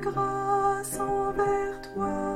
grâce envers toi.